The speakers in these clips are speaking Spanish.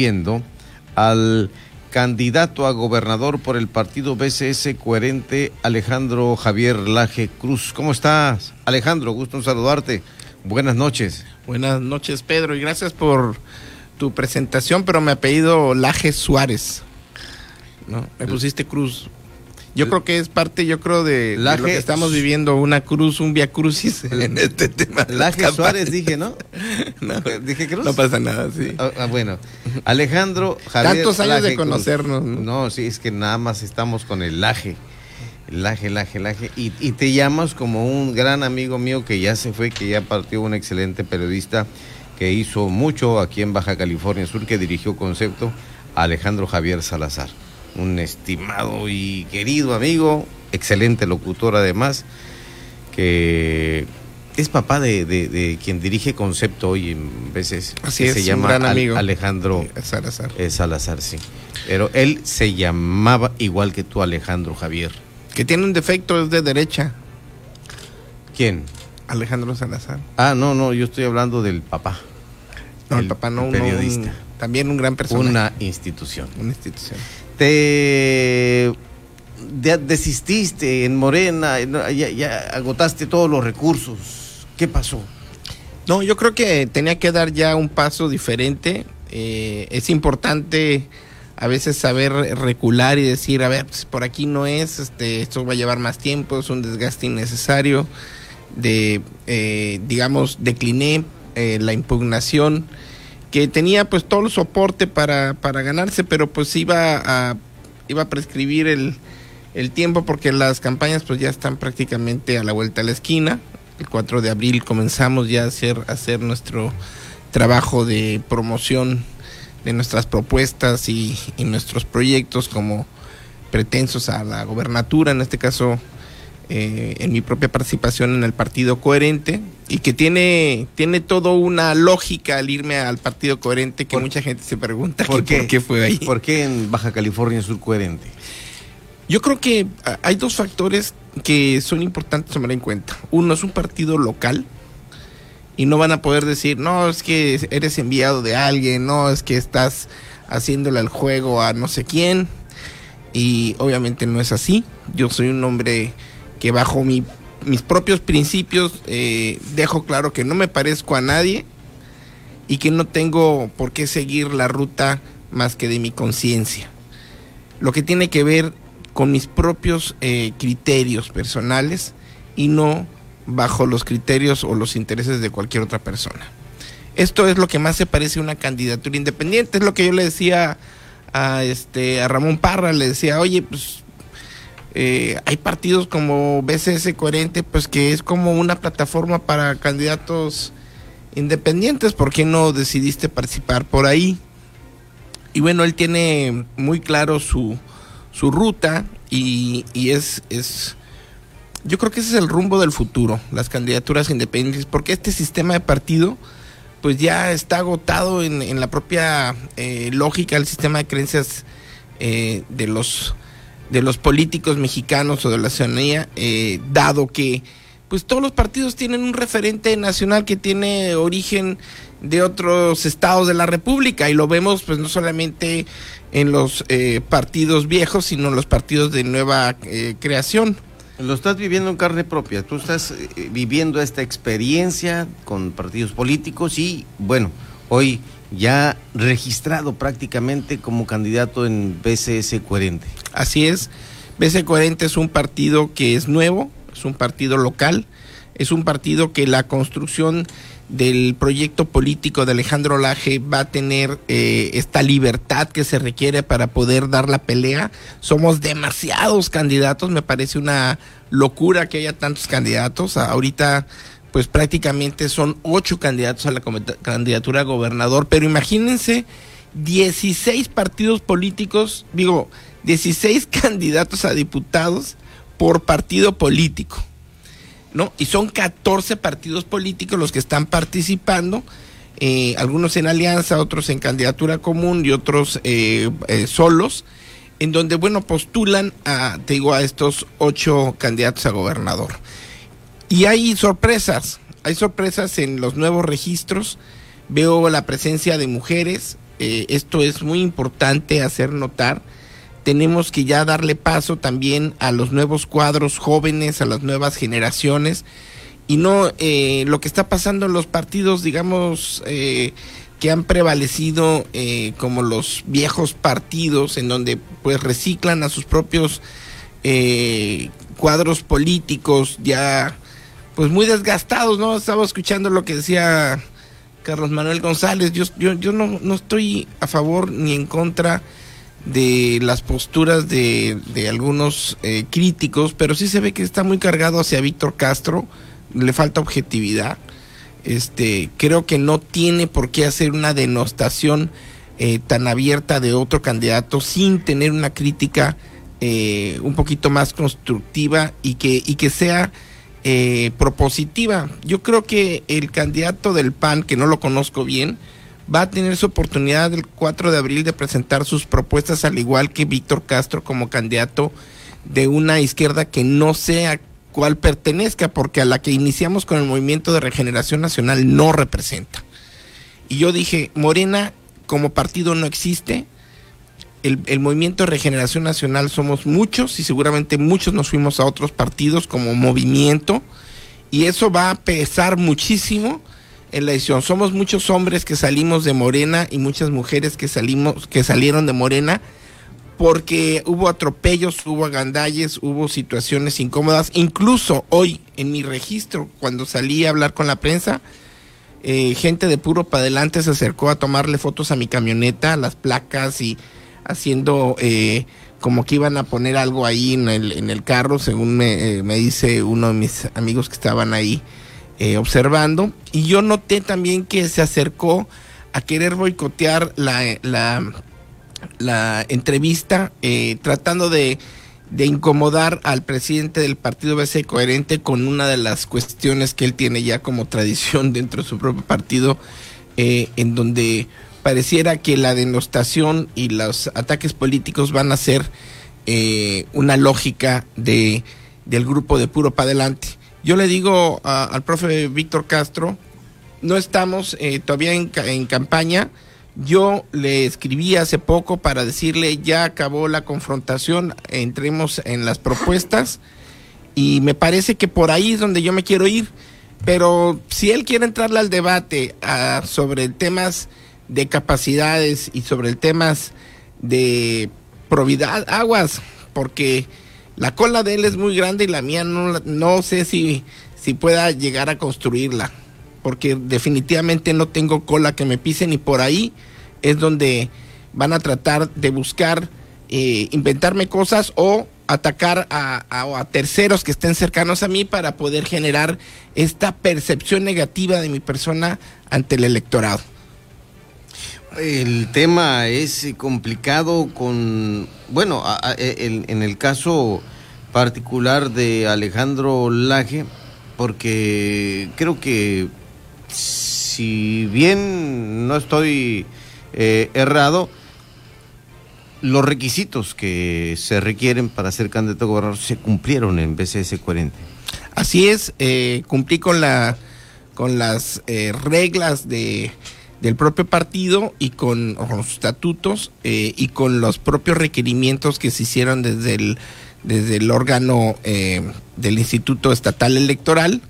viendo al candidato a gobernador por el partido BCS coherente, Alejandro Javier Laje Cruz. ¿Cómo estás, Alejandro? Gusto en saludarte. Buenas noches. Buenas noches, Pedro, y gracias por tu presentación, pero me apellido Laje Suárez. ¿no? Me pusiste Cruz. Yo creo que es parte, yo creo, de, de lo que estamos viviendo, una cruz, un via crucis en este tema. Laje. Suárez dije, ¿no? No, ¿Dije Cruz? no pasa nada, sí. Ah, ah, bueno, Alejandro Javier Tantos años de Cruz. conocernos, ¿no? No, sí, es que nada más estamos con el laje. Laje, laje, laje. Y, y te llamas como un gran amigo mío que ya se fue, que ya partió, un excelente periodista que hizo mucho aquí en Baja California Sur, que dirigió Concepto, Alejandro Javier Salazar. Un estimado y querido amigo, excelente locutor además, que es papá de, de- de quien dirige Concepto hoy en veces. Así es, se un llama gran Al- amigo. Alejandro Salazar. Salazar, sí. Pero él se llamaba igual que tú, Alejandro Javier. Que tiene un defecto, es de derecha. ¿Quién? Alejandro Salazar. Ah, no, no, yo estoy hablando del papá. No, el, El papá no, periodista. un- también un gran personaje. Una institución. una institución. Te de- desististe en Morena, ya agotaste todos los recursos. ¿Qué pasó? No, yo creo que tenía que dar ya un paso diferente. Eh, es importante a veces saber recular y decir, a ver, pues, por aquí no es, este, esto va a llevar más tiempo, es un desgaste innecesario. De, eh, digamos, decliné eh, la impugnación que tenía pues todo el soporte para, para ganarse, pero pues iba a, iba a prescribir el, el tiempo porque las campañas pues ya están prácticamente a la vuelta de la esquina. El 4 de abril comenzamos ya a hacer, a hacer nuestro trabajo de promoción de nuestras propuestas y, y nuestros proyectos como pretensos a la gobernatura, en este caso eh, en mi propia participación en el partido coherente y que tiene, tiene todo una lógica al irme al partido coherente que ¿Por- mucha gente se pregunta ¿Por que qué? por qué fue ahí. ¿Por qué en Baja California Sur coherente? Yo creo que ah, hay dos factores que son importantes tomar en cuenta. Uno es un partido local y no van a poder decir, no, es que eres enviado de alguien, no, es que estás haciéndole el juego a no sé quién. Y obviamente no es así. Yo soy un hombre que bajo mi- mis propios principios eh, dejo claro que no me parezco a nadie y que no tengo por qué seguir la ruta más que de mi conciencia lo que tiene que ver con mis propios eh, criterios personales y no bajo los criterios o los intereses de cualquier otra persona. Esto es lo que más se parece a una candidatura independiente, es lo que yo le decía a este a Ramón Parra, le decía, oye, pues eh, hay partidos como BCS Coherente, pues que es como una plataforma para candidatos independientes, ¿por qué no decidiste participar por ahí? Y bueno, él tiene muy claro su, su ruta y, y es, es, yo creo que ese es el rumbo del futuro, las candidaturas independientes, porque este sistema de partido pues ya está agotado en, en la propia eh, lógica del sistema de creencias eh, de los de los políticos mexicanos o de la ciudadanía, eh, dado que pues todos los partidos tienen un referente nacional que tiene origen de otros estados de la República y lo vemos pues no solamente en los eh, partidos viejos, sino en los partidos de nueva eh, creación. Lo estás viviendo en carne propia. Tú estás eh, viviendo esta experiencia con partidos políticos y, bueno, hoy ya registrado prácticamente como candidato en BCS Coherente. Así es, BC Coherente es un partido que es nuevo, es un partido local, es un partido que la construcción del proyecto político de Alejandro Laje va a tener eh, esta libertad que se requiere para poder dar la pelea. Somos demasiados candidatos, me parece una locura que haya tantos candidatos. Ahorita pues prácticamente son ocho candidatos a la candidatura a gobernador, pero imagínense 16 partidos políticos, digo, 16 candidatos a diputados por partido político. ¿no? Y son 14 partidos políticos los que están participando, eh, algunos en alianza, otros en candidatura común y otros eh, eh, solos, en donde, bueno, postulan a, te digo, a estos ocho candidatos a gobernador. Y hay sorpresas, hay sorpresas en los nuevos registros, veo la presencia de mujeres, eh, esto es muy importante hacer notar. Tenemos que ya darle paso también a los nuevos cuadros jóvenes, a las nuevas generaciones y no eh, lo que está pasando en los partidos, digamos, eh, que han prevalecido eh, como los viejos partidos en donde pues reciclan a sus propios cuadros políticos ya pues muy desgastados, ¿no? Estaba escuchando lo que decía Carlos Manuel González, yo, yo, yo no, no estoy a favor ni en contra de las posturas de, de algunos críticos, pero sí se ve que está muy cargado hacia Víctor Castro, le falta objetividad. Este, creo que no tiene por qué hacer una denostación eh, tan abierta de otro candidato sin tener una crítica eh, un poquito más constructiva y que, y que sea eh, propositiva. Yo creo que el candidato del PAN, que no lo conozco bien, va a tener su oportunidad el 4 de abril de presentar sus propuestas, al igual que Víctor Castro como candidato de una izquierda que no sea cual pertenezca, porque a la que iniciamos con el movimiento de regeneración nacional no representa. Y yo dije, Morena como partido no existe, el, el, movimiento regeneración nacional somos muchos y seguramente muchos nos fuimos a otros partidos como movimiento y eso va a pesar muchísimo en la decisión. Somos muchos hombres que salimos de Morena y muchas mujeres que salimos que salieron de Morena porque hubo atropellos, hubo agandalles, hubo situaciones incómodas. Incluso hoy en mi registro, cuando salí a hablar con la prensa, eh, gente de puro para adelante se acercó a tomarle fotos a mi camioneta, las placas y haciendo eh, como que iban a poner algo ahí en el, en el carro, según me, eh, dice uno de mis amigos que estaban ahí observando. Y yo noté también que se acercó a querer boicotear la, la entrevista eh, tratando de, incomodar al presidente del partido BC coherente con una de las cuestiones que él tiene ya como tradición dentro de su propio partido, eh, en donde pareciera que la denostación y los ataques políticos van a ser eh, una lógica de, del grupo de puro para adelante. Yo le digo al profe Víctor Castro, no estamos todavía en, en campaña, yo le escribí hace poco para decirle ya acabó la confrontación, entremos en las propuestas y me parece que por ahí es donde yo me quiero ir. Pero si él quiere entrarle al debate ah, sobre temas de capacidades y sobre temas de probidad, aguas, porque la cola de él es muy grande y la mía no, no sé si, si pueda llegar a construirla porque definitivamente no tengo cola que me pisen y por ahí es donde van a tratar de buscar eh, inventarme cosas o atacar a, a, terceros que estén cercanos a mí para poder generar esta percepción negativa de mi persona ante el electorado. El tema es complicado con, bueno, en el caso particular de Alejandro Laje, porque creo que si bien no estoy eh, errado, los requisitos que se requieren para ser candidato a gobernador se cumplieron en BCS 40. Así es, eh, cumplí con la con las eh, reglas de del propio partido y con, los estatutos y con los propios requerimientos que se hicieron desde el desde el órgano del Instituto Estatal Electoral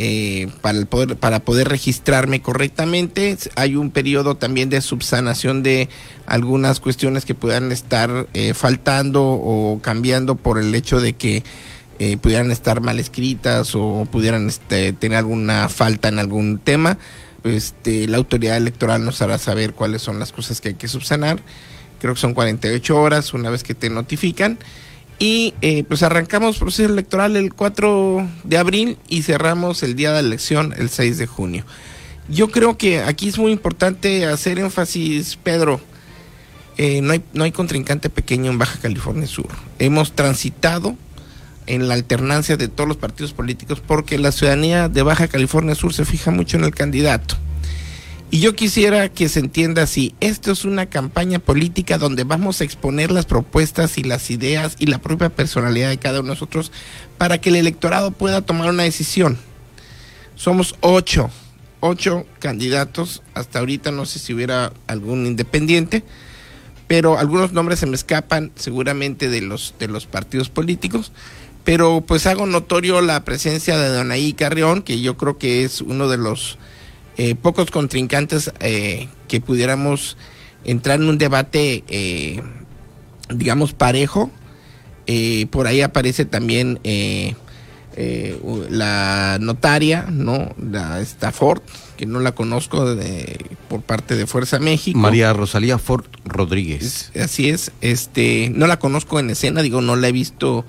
eh, para, poder, para poder registrarme correctamente. Hay un periodo también de subsanación de algunas cuestiones que puedan estar eh, faltando o cambiando por el hecho de que eh, pudieran estar mal escritas o pudieran este, tener alguna falta en algún tema. Este, la autoridad electoral nos hará saber cuáles son las cosas que hay que subsanar. Creo que son 48 horas una vez que te notifican. Y eh, pues arrancamos proceso electoral el 4 de abril y cerramos el día de la elección el 6 de junio. Yo creo que aquí es muy importante hacer énfasis, Pedro. Eh, no, hay, no hay contrincante pequeño en Baja California Sur. Hemos transitado en la alternancia de todos los partidos políticos porque la ciudadanía de Baja California Sur se fija mucho en el candidato. Y yo quisiera que se entienda así, esto es una campaña política donde vamos a exponer las propuestas y las ideas y la propia personalidad de cada uno de nosotros para que el electorado pueda tomar una decisión. Somos ocho ocho candidatos. Hasta ahorita no sé si hubiera algún independiente, pero algunos nombres se me escapan seguramente de los, de los partidos políticos. Pero pues hago notorio la presencia de Donaí Carrión, que yo creo que es uno de los eh, pocos contrincantes eh, que pudiéramos entrar en un debate, eh, digamos, parejo. por ahí aparece también la notaria, ¿no? La Stafford, que no la conozco por parte de Fuerza México. María Rosalía Ford Rodríguez. así es, este, no la conozco en escena, digo, no la he visto,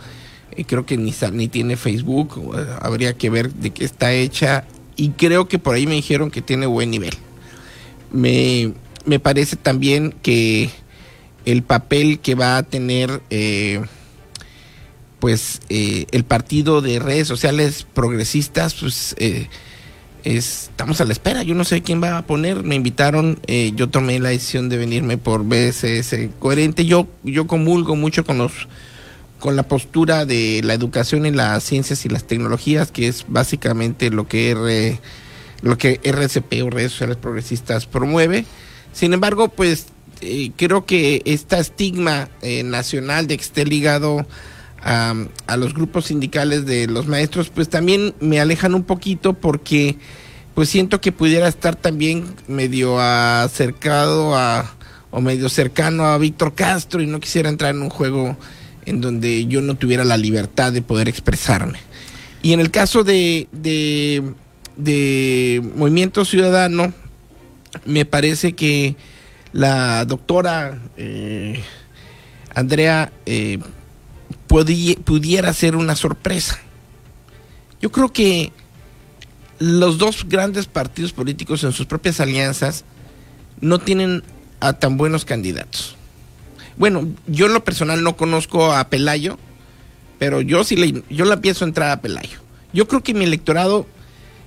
creo que ni, ni tiene Facebook, habría que ver de qué está hecha y creo que por ahí me dijeron que tiene buen nivel. Me, parece también que el papel que va a tener eh, pues eh, el partido de redes sociales progresistas pues eh, estamos a la espera yo no sé quién va a poner me invitaron yo tomé la decisión de venirme por BSS coherente yo yo comulgo mucho con los con la postura de la educación en las ciencias y las tecnologías, que es básicamente lo que, R, lo que RCP o redes sociales progresistas promueve. Sin embargo, pues eh, creo que este estigma eh, nacional de que esté ligado a, a, los grupos sindicales de los maestros, pues también me alejan un poquito porque pues siento que pudiera estar también medio acercado a o medio cercano a Víctor Castro y no quisiera entrar en un juego en donde yo no tuviera la libertad de poder expresarme. Y en el caso de, de, Movimiento Ciudadano, me parece que la doctora eh, Andrea eh, pudiera ser una sorpresa. Yo creo que los dos grandes partidos políticos en sus propias alianzas no tienen a tan buenos candidatos. Bueno, yo en lo personal no conozco a Pelayo, pero yo sí le, yo la pienso entrar a Pelayo. Yo creo que mi electorado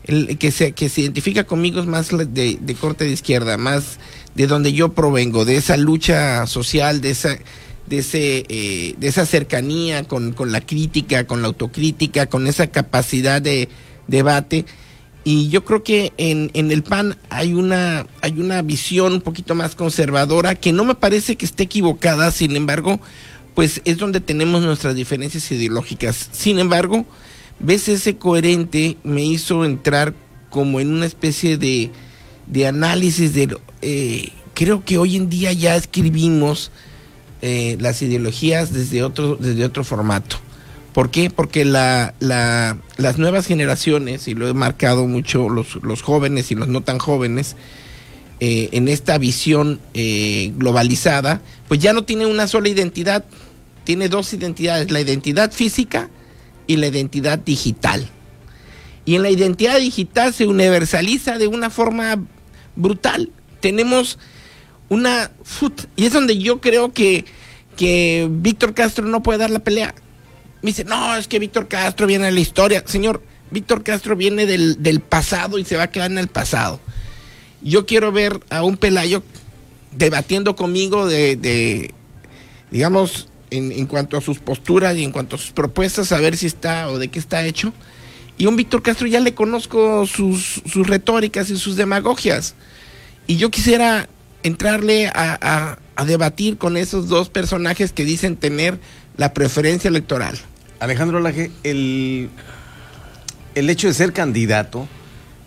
el, que, se, que se identifica conmigo es más de, corte de izquierda, más de donde yo provengo, de esa lucha social, de esa, de ese, eh, de esa cercanía con, con la crítica, con la autocrítica, con esa capacidad de debate y yo creo que en, en, el PAN hay una, hay una visión un poquito más conservadora que no me parece que esté equivocada, sin embargo, pues es donde tenemos nuestras diferencias ideológicas. Sin embargo, ves ese coherente me hizo entrar como en una especie de, de análisis de... Eh, creo que hoy en día ya escribimos eh, las ideologías desde otro, desde otro formato. ¿Por qué? Porque la, la, las nuevas generaciones, y lo he marcado mucho los, los jóvenes y los no tan jóvenes, eh, en esta visión eh, globalizada, pues ya no tiene una sola identidad, tiene dos identidades, la identidad física y la identidad digital. Y en la identidad digital se universaliza de una forma brutal. Tenemos una... Y es donde yo creo que, que Víctor Castro no puede dar la pelea me dice, no, es que Víctor Castro viene de la historia. Señor, Víctor Castro viene del, pasado y se va a quedar en el pasado. Yo quiero ver a un Pelayo debatiendo conmigo de, digamos, en, cuanto a sus posturas y en cuanto a sus propuestas, a ver si está o de qué está hecho. Y un Víctor Castro ya le conozco sus, sus retóricas y sus demagogias. Y yo quisiera entrarle a, a debatir con esos dos personajes que dicen tener la preferencia electoral. Alejandro Laje, el, el hecho de ser candidato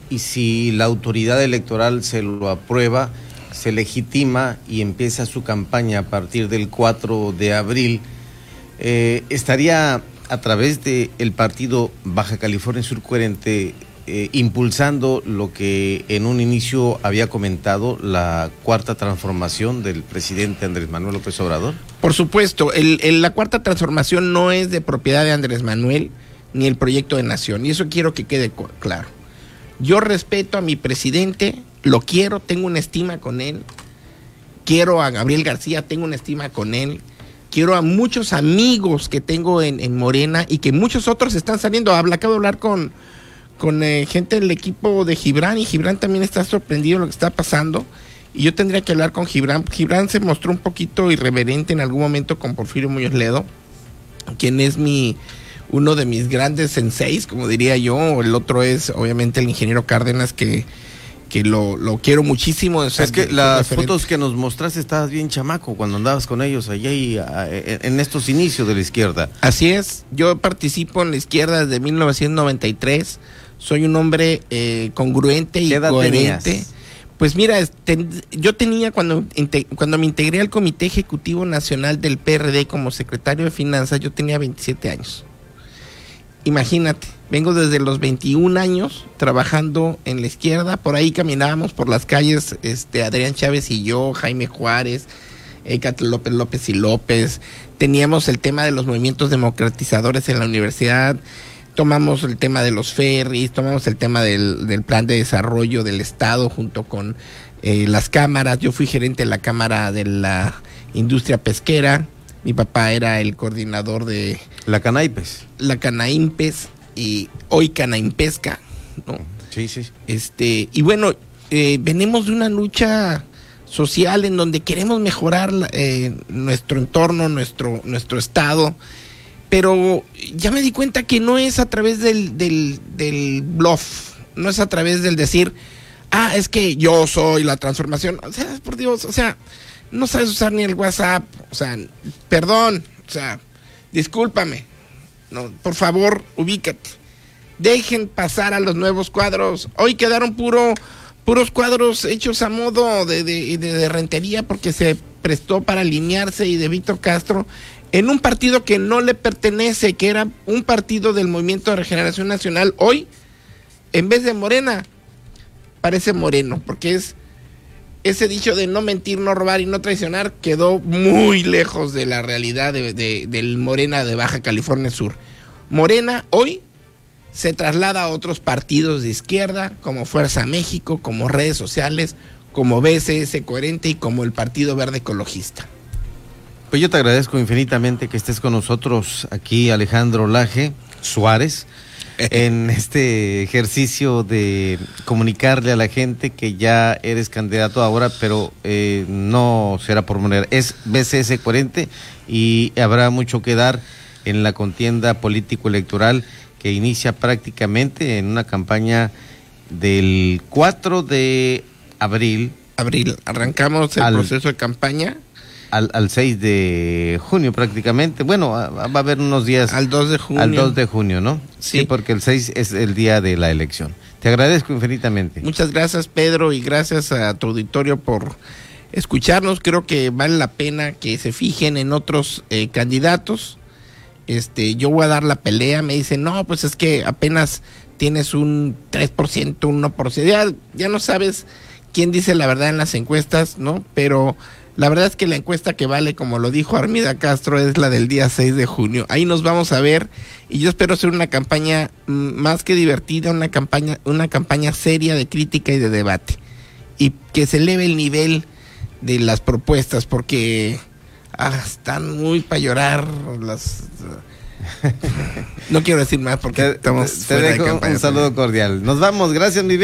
y si la autoridad electoral se lo aprueba, se legitima y empieza su campaña a partir del 4 de abril, eh, estaría a través del el partido Baja California Sur Coherente eh, impulsando lo que en un inicio había comentado la cuarta transformación del presidente Andrés Manuel López Obrador? Por supuesto, la cuarta transformación no es de propiedad de Andrés Manuel ni el proyecto de nación, y eso quiero que quede claro. Yo respeto a mi presidente, lo quiero, tengo una estima con él, quiero a Gabriel García, tengo una estima con él, quiero a muchos amigos que tengo en, en Morena y que muchos otros están saliendo. Habla, acabo de hablar con con eh, gente del equipo de Gibran y Gibran también está sorprendido de lo que está pasando. Y yo tendría que hablar con Gibran. Gibran se mostró un poquito irreverente en algún momento con Porfirio Muñoz Ledo, quien es mi uno de mis grandes senseis, como diría yo. El otro es obviamente el ingeniero Cárdenas que, que lo, lo quiero muchísimo. Es que las fotos que nos mostraste estabas bien chamaco cuando andabas con ellos allá y en estos inicios de la izquierda. Así es, yo participo en la izquierda desde 1993. Soy un hombre eh, congruente y coherente. Pues mira, yo tenía cuando, cuando me integré al Comité Ejecutivo Nacional del PRD como secretario de Finanzas, yo tenía 27 años. Imagínate, vengo desde los 21 años trabajando en la izquierda, por ahí caminábamos por las calles, este, Adrián Chávez y yo, Jaime Juárez, eh, López López y López, teníamos el tema de los movimientos democratizadores en la universidad, tomamos el tema de los ferries, tomamos el tema del, plan de desarrollo del Estado junto con eh, las cámaras. Yo fui gerente de la Cámara de la Industria Pesquera. Mi papá era el coordinador de... La Canaimpes. La Canaimpes y hoy Canaimpesca. ¿no? Sí, sí. Este, y bueno, eh, venimos de una lucha social en donde queremos mejorar eh, nuestro entorno, nuestro, nuestro estado pero ya me di cuenta que no es a través del, del, bluff, no es a través del decir, ah, es que yo soy la transformación. O sea, por Dios, o sea, no sabes usar ni el WhatsApp, o sea, perdón, o sea, discúlpame, no, por favor, ubícate. Dejen pasar a los nuevos cuadros. Hoy quedaron puro, puros cuadros hechos a modo de, de, de rentería porque se prestó para alinearse y de Víctor Castro en un partido que no le pertenece, que era un partido del Movimiento de Regeneración Nacional, hoy, en vez de Morena, parece Moreno, porque es ese dicho de no mentir, no robar y no traicionar quedó muy lejos de la realidad del Morena de Baja California Sur. Morena hoy se traslada a otros partidos de izquierda, como Fuerza México, como redes sociales, como BCS Coherente y como el Partido Verde Ecologista. Pues yo te agradezco infinitamente que estés con nosotros aquí, Alejandro Laje Suárez, en este ejercicio de comunicarle a la gente que ya eres candidato ahora, pero eh, no será por manera. Es BCS 40 y habrá mucho que dar en la contienda político-electoral que inicia prácticamente en una campaña del 4 de abril. Abril, arrancamos el proceso de campaña al, al 6 de junio prácticamente. Bueno, va a haber unos días. Al 2 de junio. Al 2 de junio, ¿no? Sí. porque el 6 es el día de la elección. Te agradezco infinitamente. Muchas gracias, Pedro, y gracias a tu auditorio por escucharnos. Creo que vale la pena que se fijen en otros eh, candidatos. Este, yo voy a dar la pelea. Me dicen, no, pues es que apenas tienes un 3%, un 1%. Ya, ya no sabes quién dice la verdad en las encuestas, ¿no? Pero la verdad es que la encuesta que vale, como lo dijo Armida Castro, es la del día 6 de junio. Ahí nos vamos a ver y yo espero hacer una campaña mm, más que divertida, una campaña, una campaña seria de crítica y de debate. Y que se eleve el nivel de las propuestas porque ah, están muy para llorar las... no quiero decir más porque estamos... Te, dejo un saludo cordial. Nos vamos, gracias mi bien.